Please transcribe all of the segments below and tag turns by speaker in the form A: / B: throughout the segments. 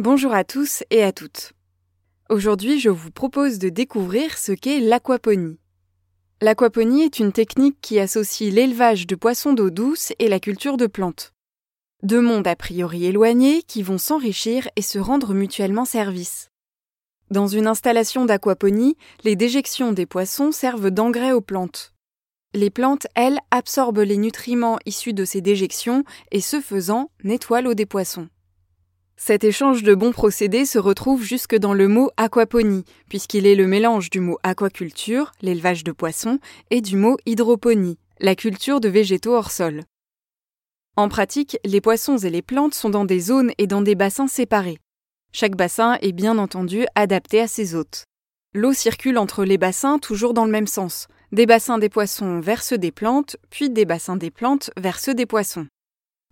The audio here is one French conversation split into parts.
A: Bonjour à tous et à toutes. Aujourd'hui, je vous propose de découvrir ce qu'est l'aquaponie. L'aquaponie est une technique qui associe l'élevage de poissons d'eau douce et la culture de plantes. Deux mondes a priori éloignés qui vont s'enrichir et se rendre mutuellement service. Dans une installation d'aquaponie, les déjections des poissons servent d'engrais aux plantes. Les plantes, elles, absorbent les nutriments issus de ces déjections et, ce faisant, nettoient l'eau des poissons. Cet échange de bons procédés se retrouve jusque dans le mot aquaponie, puisqu'il est le mélange du mot aquaculture, l'élevage de poissons, et du mot hydroponie, la culture de végétaux hors sol. En pratique, les poissons et les plantes sont dans des zones et dans des bassins séparés. Chaque bassin est bien entendu adapté à ses hôtes. L'eau circule entre les bassins toujours dans le même sens. Des bassins des poissons vers ceux des plantes, puis des bassins des plantes vers ceux des poissons.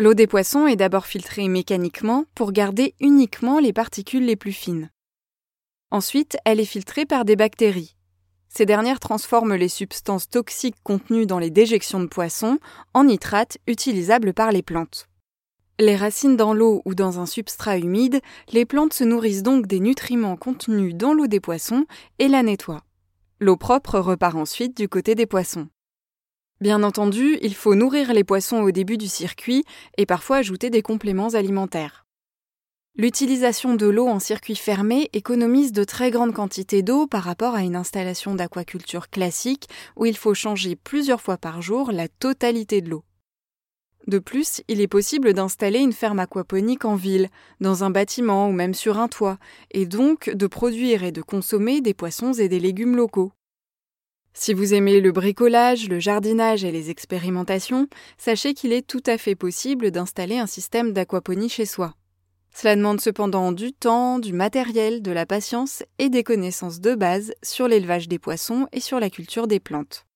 A: L'eau des poissons est d'abord filtrée mécaniquement pour garder uniquement les particules les plus fines. Ensuite, elle est filtrée par des bactéries. Ces dernières transforment les substances toxiques contenues dans les déjections de poissons en nitrates utilisables par les plantes. Les racines dans l'eau ou dans un substrat humide, les plantes se nourrissent donc des nutriments contenus dans l'eau des poissons et la nettoient. L'eau propre repart ensuite du côté des poissons. Bien entendu, il faut nourrir les poissons au début du circuit et parfois ajouter des compléments alimentaires. L'utilisation de l'eau en circuit fermé économise de très grandes quantités d'eau par rapport à une installation d'aquaculture classique où il faut changer plusieurs fois par jour la totalité de l'eau. De plus, il est possible d'installer une ferme aquaponique en ville, dans un bâtiment ou même sur un toit, et donc de produire et de consommer des poissons et des légumes locaux. Si vous aimez le bricolage, le jardinage et les expérimentations, sachez qu'il est tout à fait possible d'installer un système d'aquaponie chez soi. Cela demande cependant du temps, du matériel, de la patience et des connaissances de base sur l'élevage des poissons et sur la culture des plantes.